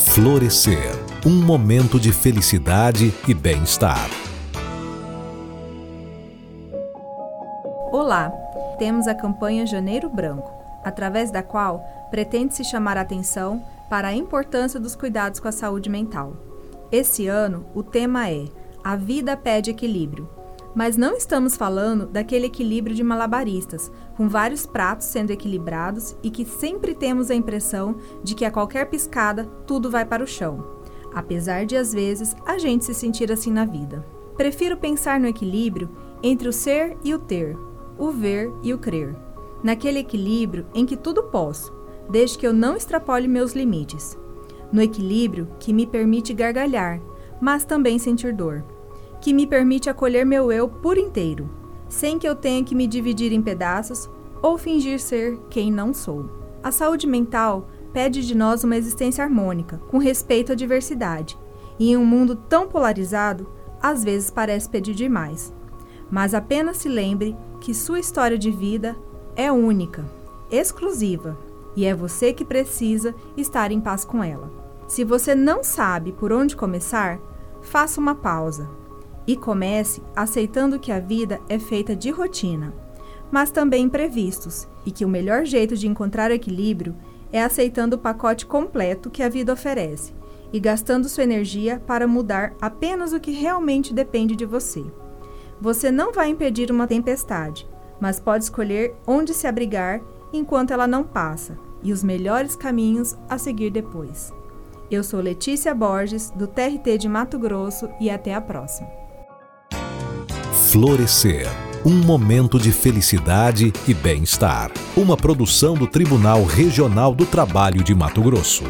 Florescer um momento de felicidade e bem-estar. Olá! Temos a campanha Janeiro Branco, através da qual pretende-se chamar a atenção para a importância dos cuidados com a saúde mental. Esse ano, o tema é A Vida Pede Equilíbrio mas não estamos falando daquele equilíbrio de malabaristas, com vários pratos sendo equilibrados e que sempre temos a impressão de que a qualquer piscada tudo vai para o chão. Apesar de às vezes a gente se sentir assim na vida. Prefiro pensar no equilíbrio entre o ser e o ter, o ver e o crer. Naquele equilíbrio em que tudo posso, desde que eu não extrapole meus limites. No equilíbrio que me permite gargalhar, mas também sentir dor que me permite acolher meu eu por inteiro, sem que eu tenha que me dividir em pedaços ou fingir ser quem não sou. A saúde mental pede de nós uma existência harmônica, com respeito à diversidade, e em um mundo tão polarizado, às vezes parece pedir demais. Mas apenas se lembre que sua história de vida é única, exclusiva, e é você que precisa estar em paz com ela. Se você não sabe por onde começar, faça uma pausa e comece aceitando que a vida é feita de rotina, mas também imprevistos, e que o melhor jeito de encontrar equilíbrio é aceitando o pacote completo que a vida oferece e gastando sua energia para mudar apenas o que realmente depende de você. Você não vai impedir uma tempestade, mas pode escolher onde se abrigar enquanto ela não passa e os melhores caminhos a seguir depois. Eu sou Letícia Borges, do TRT de Mato Grosso, e até a próxima. Florescer. Um momento de felicidade e bem-estar. Uma produção do Tribunal Regional do Trabalho de Mato Grosso.